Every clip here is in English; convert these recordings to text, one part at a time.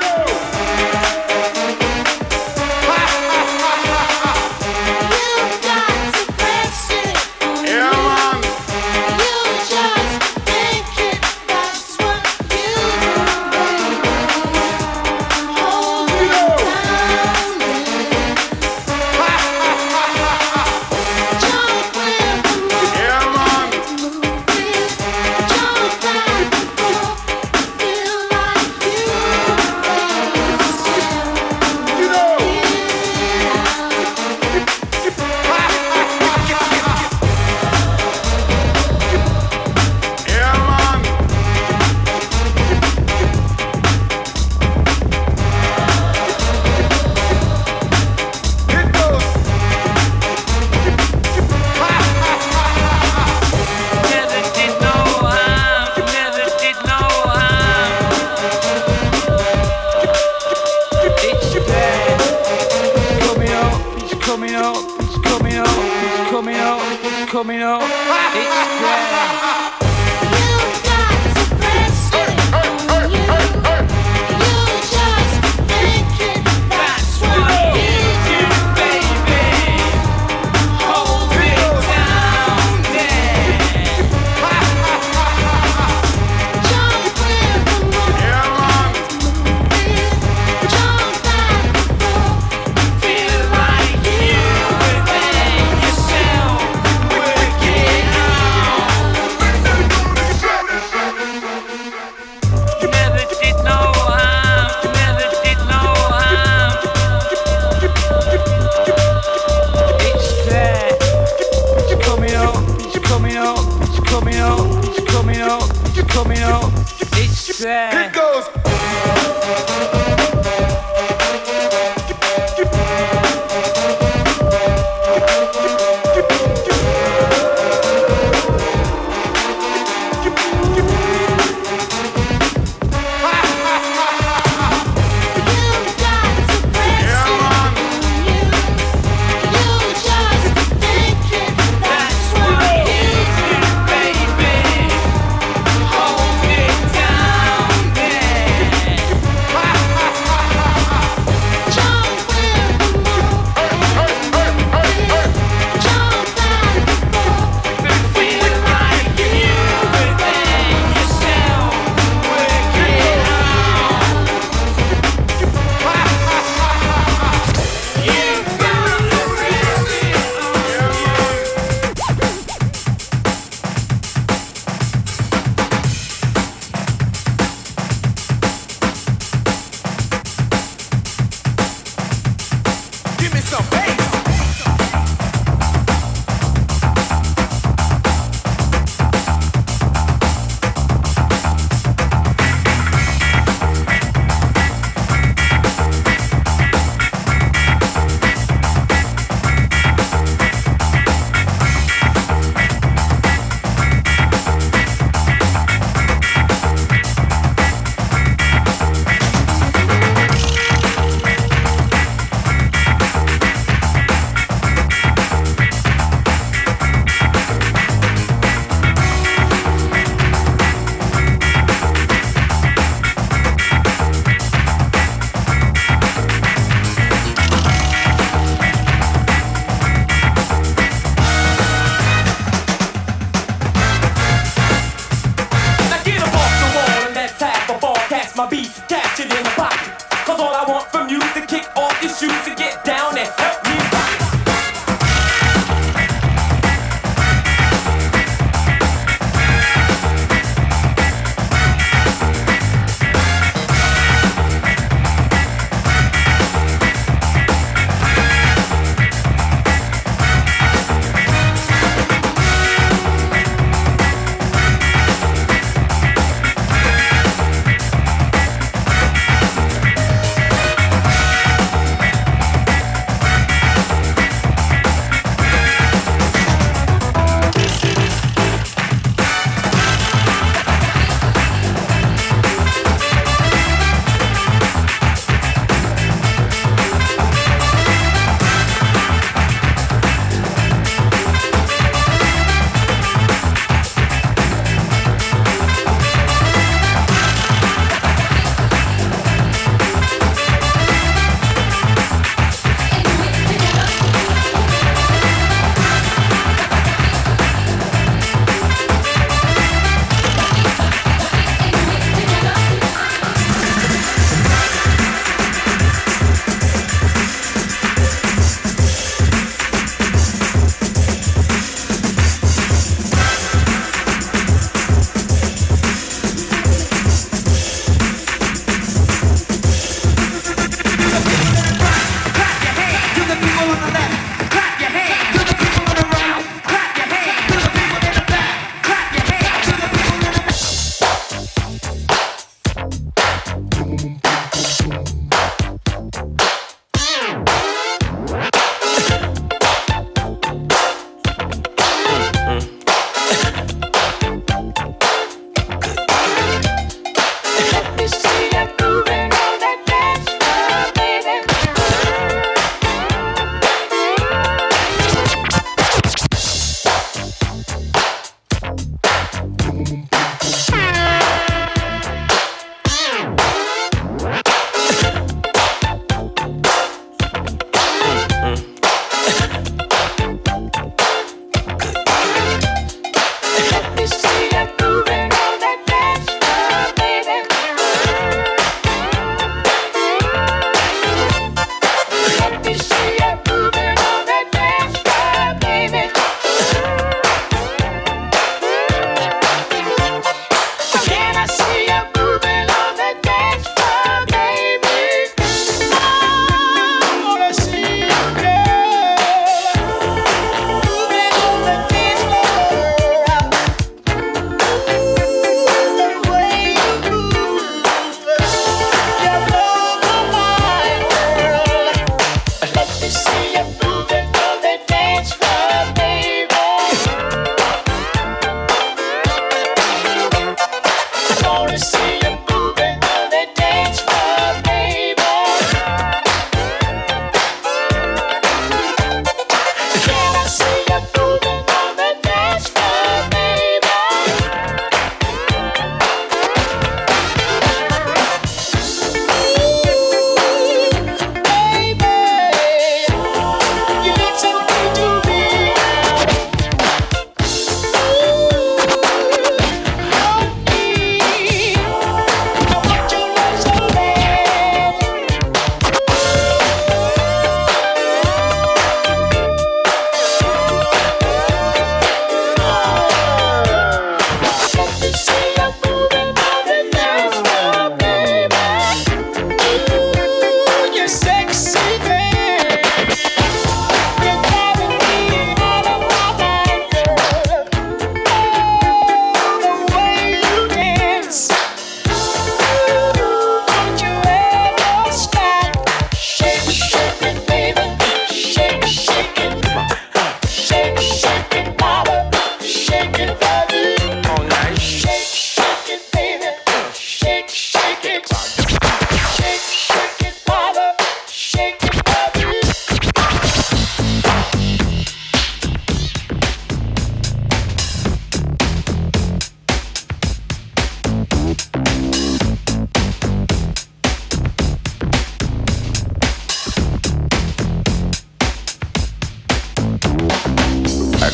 Let's.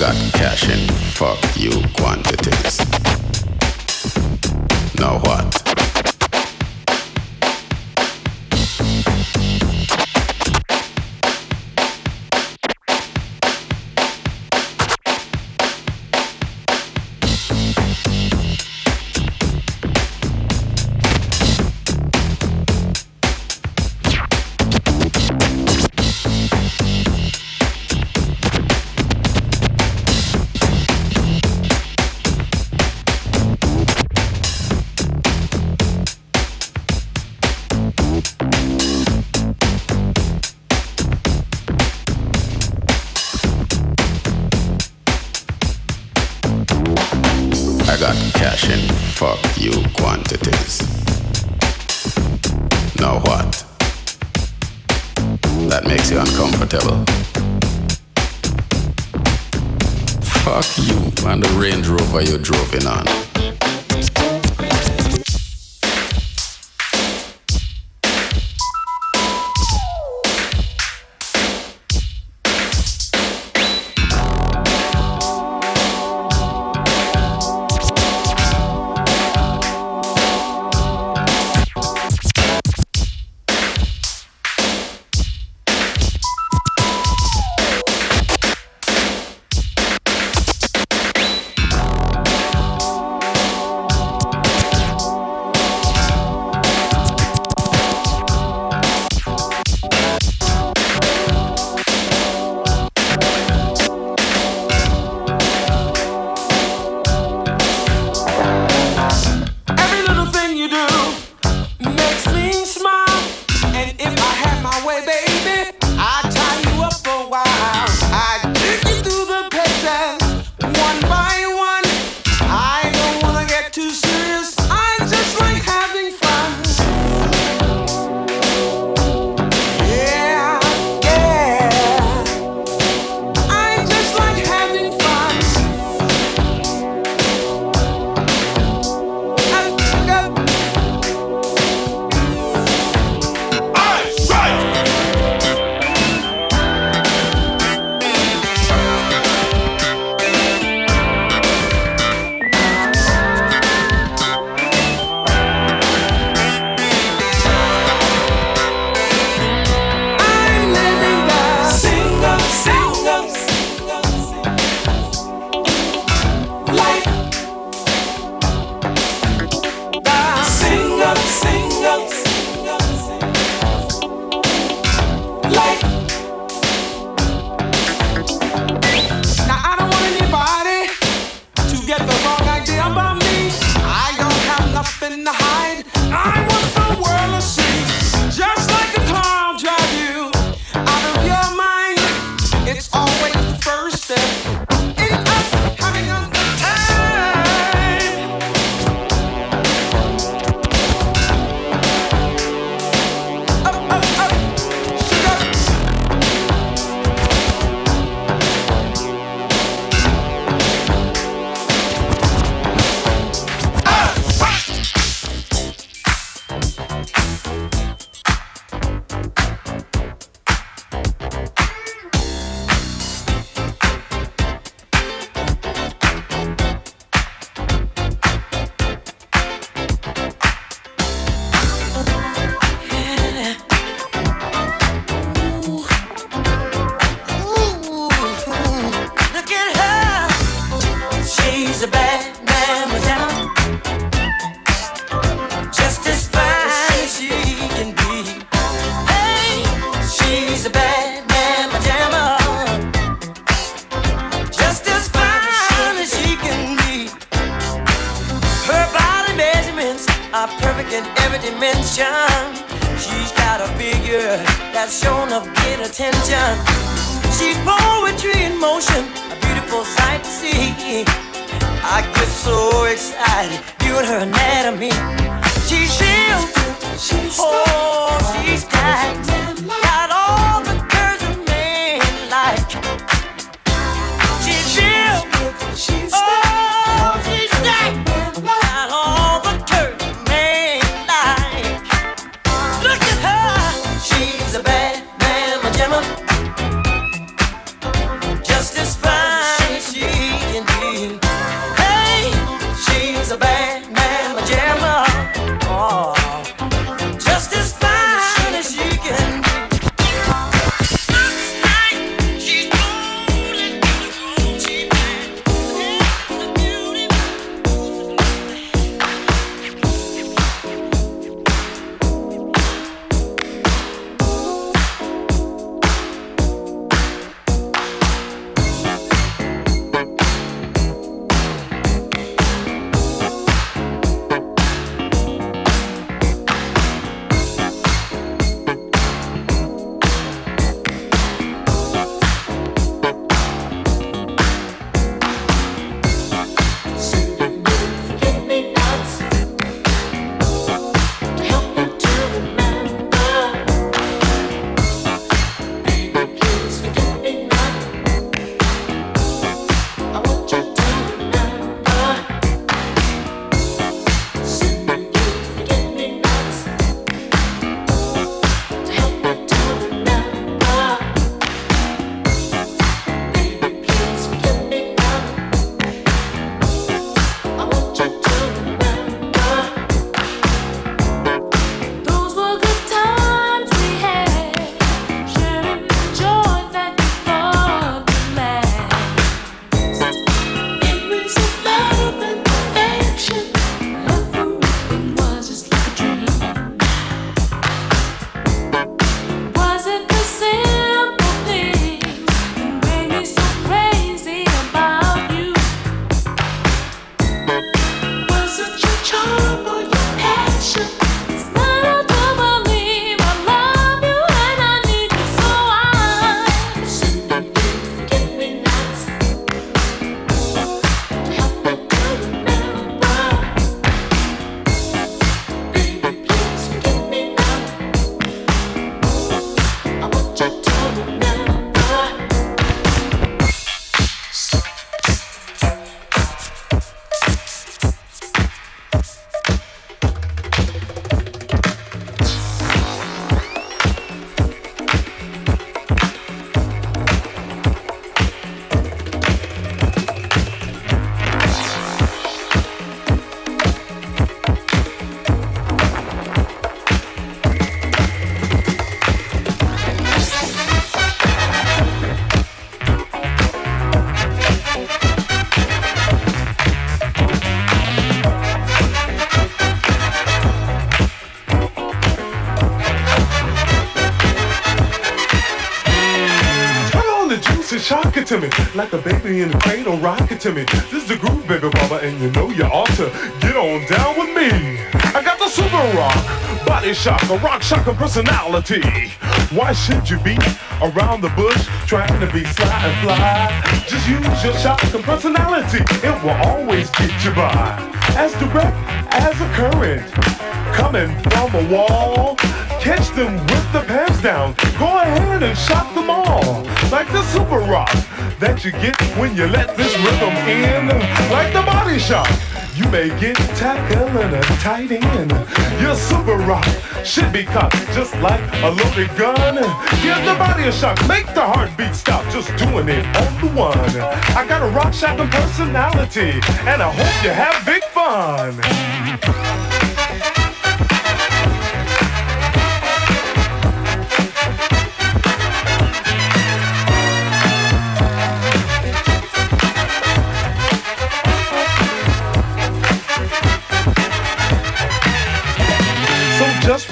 got cash in fuck you quantities. Now what? And the Range Rover you're driving on. So excited viewing her anatomy. She's she's oh, she's got, got all the curves a man like. She's real, she's oh, shock me. Like a baby in the cradle, rock it to me. This is the groove, baby mama, and you know you ought to get on down with me. I got the super rock, body shock, a rock shocker personality. Why should you be around the bush trying to be sly and fly? Just use your shock and personality. It will always get you by. As direct as a current coming from a wall. Catch them with the pants down. Go ahead and shock them all. Like the super rock that you get when you let this rhythm in. Like the body shock. You may get tackled and a tight end. Your super rock should be caught just like a loaded gun. Give the body a shock. Make the heartbeat stop just doing it on the one. I got a rock shocking personality. And I hope you have big fun.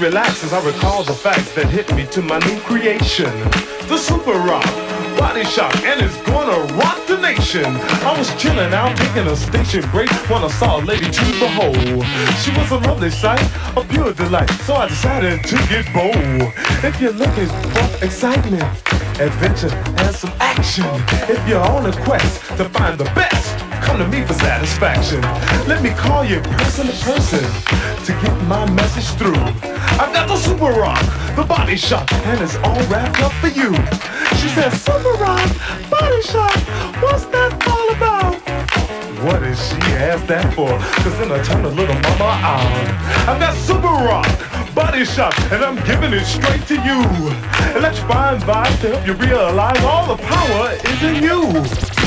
Relax as I recall the facts that hit me to my new creation. The super rock, body Shock, and it's gonna rock the nation. I was chilling out, taking a station break when I saw a lady to behold. She was a lovely sight, a pure delight, so I decided to get bold. If you're looking for excitement, adventure, and some action, if you're on a quest to find the best, come to me for satisfaction. Let me call you person to person to get my message through. I've got the super rock, the body shop, and it's all wrapped up for you. She said, Super rock, body shop, what's that all about? What is she asked that for? Cause then I turn a little mama on. I've got super rock, body shop, and I'm giving it straight to you. Electrifying vibes to help you realize all the power is in you.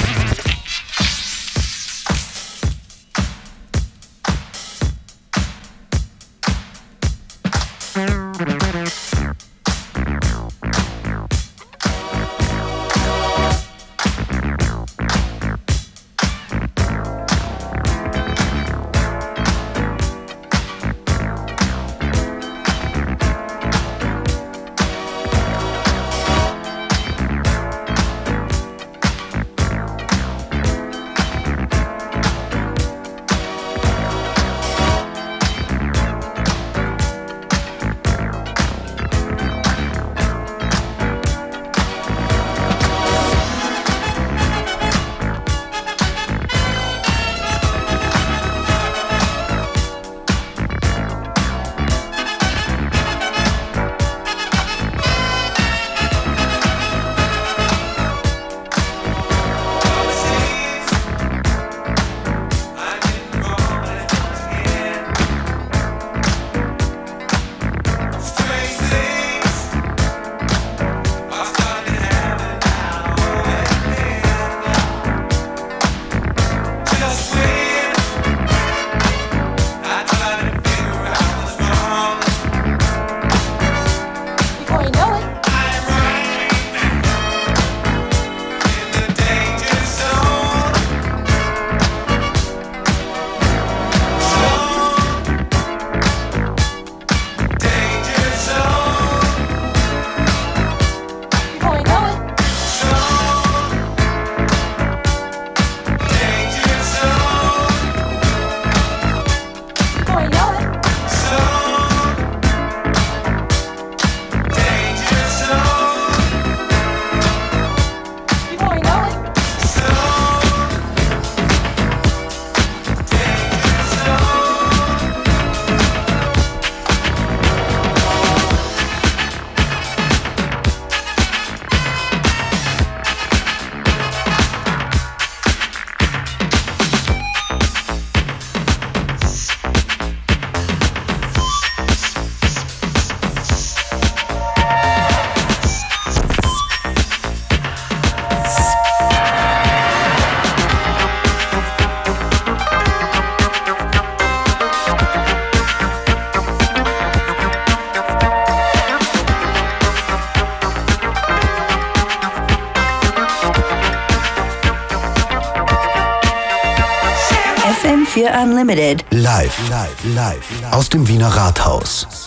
FM4 Unlimited. Live, live, live aus dem Wiener Rathaus.